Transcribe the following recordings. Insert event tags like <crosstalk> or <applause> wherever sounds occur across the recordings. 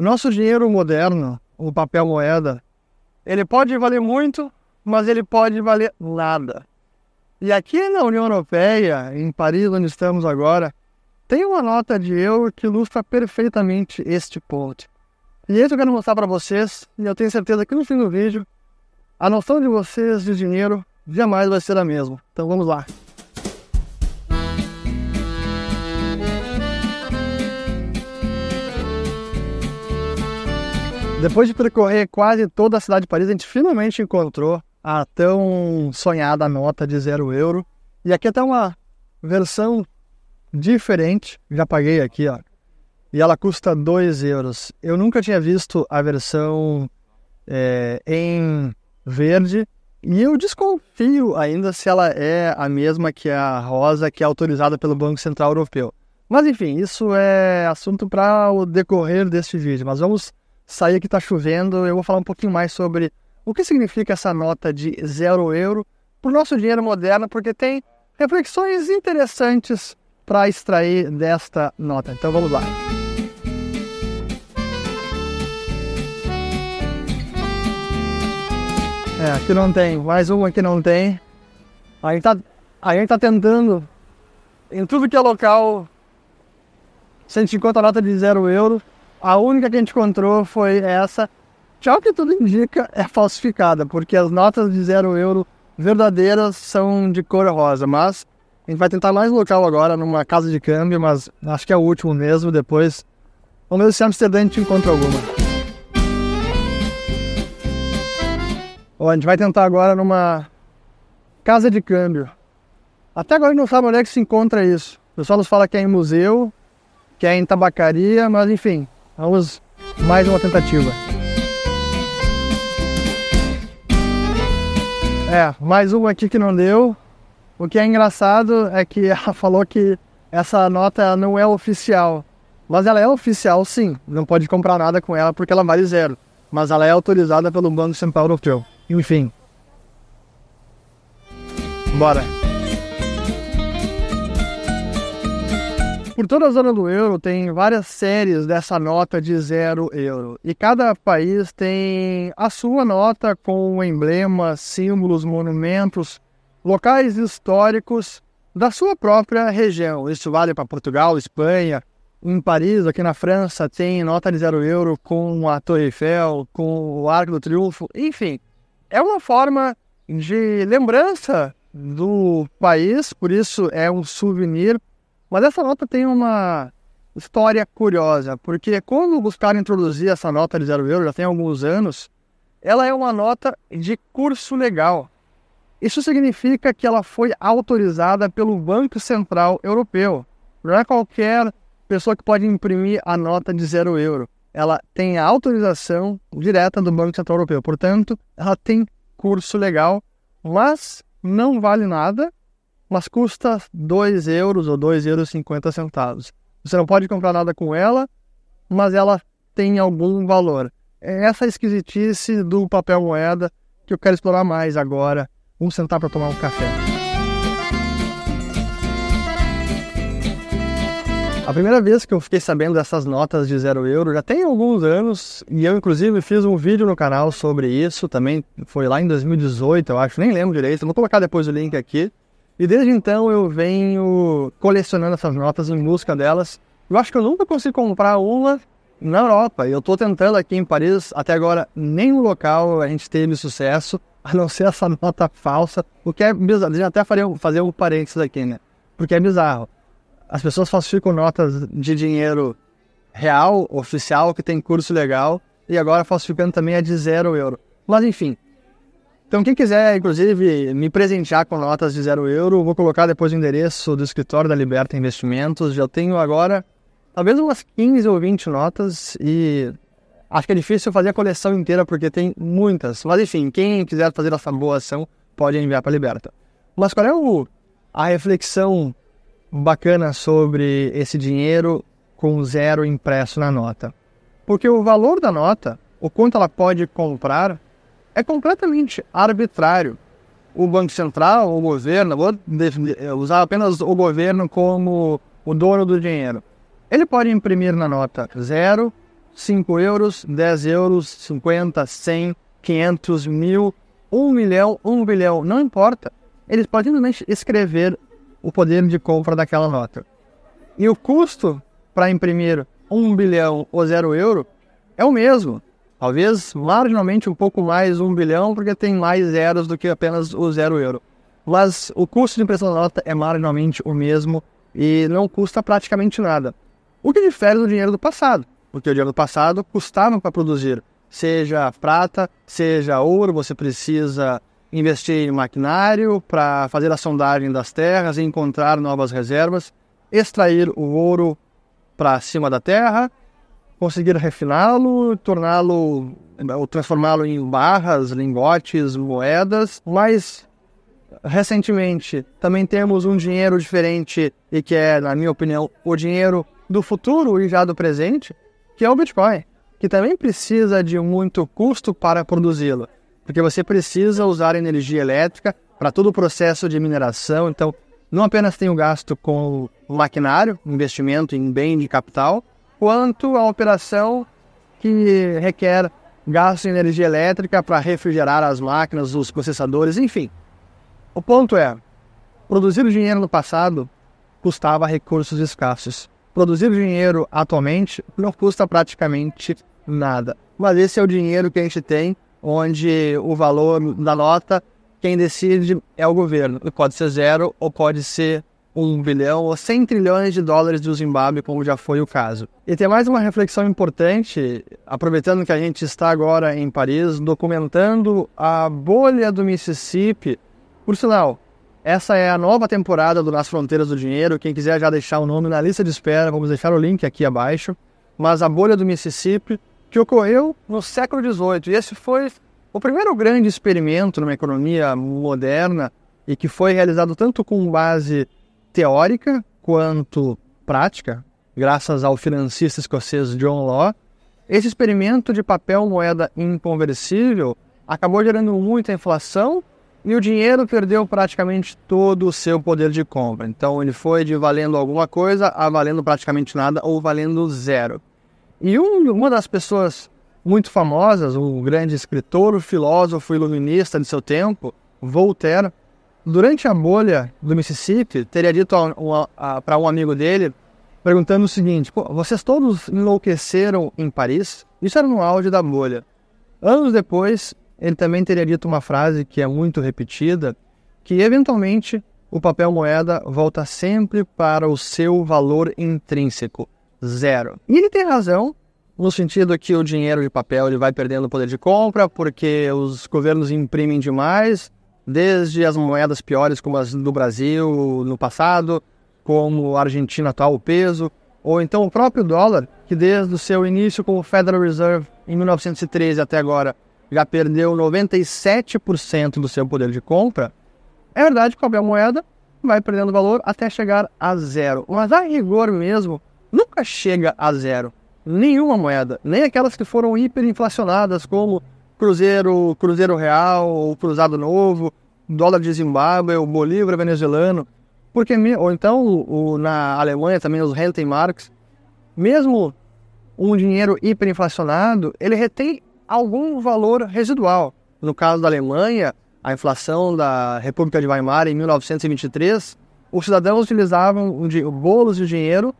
O nosso dinheiro moderno, o papel moeda, ele pode valer muito, mas ele pode valer nada. E aqui na União Europeia, em Paris, onde estamos agora, tem uma nota de euro que ilustra perfeitamente este ponto. E isso eu quero mostrar para vocês, e eu tenho certeza que no fim do vídeo, a noção de vocês de dinheiro jamais vai ser a mesma. Então vamos lá. Depois de percorrer quase toda a cidade de Paris, a gente finalmente encontrou a tão sonhada nota de zero euro. E aqui até uma versão diferente, já paguei aqui, ó. E ela custa 2 euros. Eu nunca tinha visto a versão é, em verde e eu desconfio ainda se ela é a mesma que a rosa que é autorizada pelo Banco Central Europeu. Mas enfim, isso é assunto para o decorrer deste vídeo. Mas vamos sair que está chovendo. Eu vou falar um pouquinho mais sobre o que significa essa nota de zero euro para o nosso dinheiro moderno, porque tem reflexões interessantes para extrair desta nota. Então vamos lá. É, aqui não tem, mais uma que não tem. A gente tá, a gente tá tentando, em tudo que é local, 150 nota de zero euro. A única que a gente encontrou foi essa. Tchau que tudo indica é falsificada, porque as notas de zero euro verdadeiras são de cor rosa, mas a gente vai tentar mais local agora, numa casa de câmbio, mas acho que é o último mesmo, depois vamos ver se Amsterdã a gente encontra alguma. A gente vai tentar agora numa casa de câmbio. Até agora a gente não sabe onde é que se encontra isso. O pessoal nos fala que é em museu, que é em tabacaria, mas enfim, Vamos mais uma tentativa. É, mais uma aqui que não deu. O que é engraçado é que <laughs> ela falou que essa nota não é oficial. Mas ela é oficial sim, não pode comprar nada com ela porque ela vale zero. Mas ela é autorizada pelo Banco Central Europeu. Enfim. Bora. Por toda a zona do euro tem várias séries dessa nota de zero euro. E cada país tem a sua nota com emblemas, símbolos, monumentos, locais históricos da sua própria região. Isso vale para Portugal, Espanha. Em Paris, aqui na França, tem nota de zero euro com a Torre Eiffel, com o Arco do Triunfo. Enfim, é uma forma de lembrança do país, por isso é um souvenir mas essa nota tem uma história curiosa, porque quando buscaram introduzir essa nota de zero euro, já tem alguns anos, ela é uma nota de curso legal. Isso significa que ela foi autorizada pelo Banco Central Europeu. Não é qualquer pessoa que pode imprimir a nota de zero euro. Ela tem a autorização direta do Banco Central Europeu. Portanto, ela tem curso legal, mas não vale nada mas custa 2 euros ou 2 euros 50 centavos. Você não pode comprar nada com ela, mas ela tem algum valor. É essa esquisitice do papel moeda que eu quero explorar mais agora. Vamos sentar para tomar um café. A primeira vez que eu fiquei sabendo dessas notas de zero euro já tem alguns anos e eu inclusive fiz um vídeo no canal sobre isso, também foi lá em 2018, eu acho, nem lembro direito, vou colocar depois o link aqui. E desde então eu venho colecionando essas notas em busca delas. Eu acho que eu nunca consegui comprar uma na Europa. Eu estou tentando aqui em Paris, até agora nenhum local a gente teve sucesso, <laughs> a não ser essa nota falsa, o que é bizarro. Eu até fazer, fazer um parênteses aqui, né? Porque é bizarro. As pessoas falsificam notas de dinheiro real, oficial, que tem curso legal, e agora falsificando também é de zero euro. Mas enfim, então, quem quiser, inclusive, me presentear com notas de zero euro, vou colocar depois o endereço do escritório da Liberta Investimentos. Já tenho agora talvez umas 15 ou 20 notas e acho que é difícil fazer a coleção inteira porque tem muitas. Mas enfim, quem quiser fazer essa boa ação pode enviar para a Liberta. Mas qual é o, a reflexão bacana sobre esse dinheiro com zero impresso na nota? Porque o valor da nota, o quanto ela pode comprar, é completamente arbitrário. O Banco Central, o governo, vou usar apenas o governo como o dono do dinheiro. Ele pode imprimir na nota 0, 5 euros, 10 euros, 50, 100, 500, mil, 1 milhão, 1 bilhão, não importa. Eles podem simplesmente escrever o poder de compra daquela nota. E o custo para imprimir 1 bilhão ou 0 euro é o mesmo. Talvez marginalmente um pouco mais 1 bilhão, porque tem mais zeros do que apenas o 0 euro. Mas o custo de impressão da nota é marginalmente o mesmo e não custa praticamente nada. O que difere do dinheiro do passado, porque o dinheiro do passado custava para produzir, seja prata, seja ouro, você precisa investir em maquinário para fazer a sondagem das terras e encontrar novas reservas, extrair o ouro para cima da terra, conseguir refiná-lo, torná-lo ou transformá-lo em barras, lingotes, moedas, mas recentemente também temos um dinheiro diferente e que é, na minha opinião, o dinheiro do futuro e já do presente, que é o Bitcoin, que também precisa de muito custo para produzi-lo, porque você precisa usar energia elétrica para todo o processo de mineração, então não apenas tem o gasto com o maquinário, investimento em bem de capital, quanto a operação que requer gasto de energia elétrica para refrigerar as máquinas, os processadores, enfim. O ponto é, produzir dinheiro no passado custava recursos escassos. Produzir dinheiro atualmente não custa praticamente nada. Mas esse é o dinheiro que a gente tem, onde o valor da nota, quem decide é o governo. Pode ser zero ou pode ser um bilhão ou 100 trilhões de dólares do Zimbábue, como já foi o caso. E tem mais uma reflexão importante, aproveitando que a gente está agora em Paris, documentando a bolha do Mississippi por sinal, essa é a nova temporada do Nas Fronteiras do Dinheiro. Quem quiser já deixar o nome na lista de espera, vamos deixar o link aqui abaixo. Mas a bolha do Mississippi, que ocorreu no século XVIII. E esse foi o primeiro grande experimento numa economia moderna e que foi realizado tanto com base teórica quanto prática, graças ao financista escocês John Law. Esse experimento de papel moeda inconversível acabou gerando muita inflação e o dinheiro perdeu praticamente todo o seu poder de compra. Então ele foi de valendo alguma coisa a valendo praticamente nada ou valendo zero. E um, uma das pessoas muito famosas, um grande escritor, filósofo iluminista de seu tempo, Voltaire, durante a bolha do Mississippi, teria dito para um amigo dele, perguntando o seguinte: vocês todos enlouqueceram em Paris? Isso era no auge da bolha. Anos depois, ele também teria dito uma frase que é muito repetida, que eventualmente o papel moeda volta sempre para o seu valor intrínseco, zero. E ele tem razão, no sentido que o dinheiro de papel ele vai perdendo o poder de compra, porque os governos imprimem demais, desde as moedas piores como as do Brasil no passado, como a Argentina atual, o peso, ou então o próprio dólar, que desde o seu início como Federal Reserve em 1913 até agora já perdeu 97% do seu poder de compra, é verdade que qualquer moeda vai perdendo valor até chegar a zero. Mas a rigor mesmo, nunca chega a zero. Nenhuma moeda, nem aquelas que foram hiperinflacionadas, como Cruzeiro, Cruzeiro Real, o Cruzado Novo, dólar de Zimbábue, o Bolívar venezuelano. Porque, ou então o, na Alemanha também os Rentenmarks, mesmo um dinheiro hiperinflacionado, ele retém algum valor residual. No caso da Alemanha, a inflação da República de Weimar em 1923, os cidadãos utilizavam bolos de dinheiro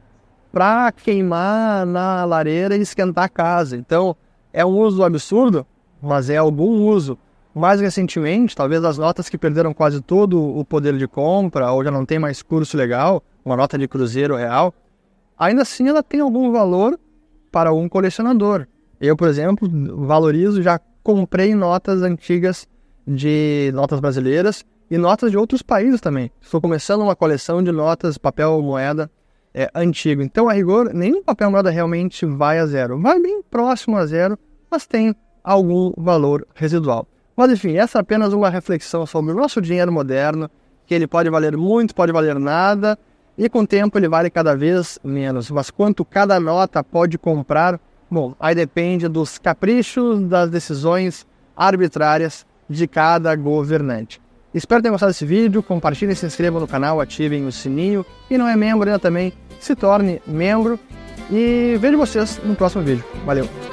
para queimar na lareira e esquentar a casa. Então, é um uso absurdo, mas é algum uso. Mais recentemente, talvez as notas que perderam quase todo o poder de compra, ou já não tem mais curso legal, uma nota de cruzeiro real, ainda assim ela tem algum valor para um colecionador. Eu, por exemplo, valorizo, já comprei notas antigas de notas brasileiras e notas de outros países também. Estou começando uma coleção de notas, papel, moeda é, antigo. Então, a rigor, nenhum papel moeda realmente vai a zero. Vai bem próximo a zero, mas tem algum valor residual. Mas enfim, essa é apenas uma reflexão sobre o nosso dinheiro moderno, que ele pode valer muito, pode valer nada, e com o tempo ele vale cada vez menos. Mas quanto cada nota pode comprar, Bom, aí depende dos caprichos, das decisões arbitrárias de cada governante. Espero ter gostado desse vídeo, compartilhem, se inscrevam no canal, ativem o sininho e não é membro ainda também, se torne membro E vejo vocês no próximo vídeo. Valeu!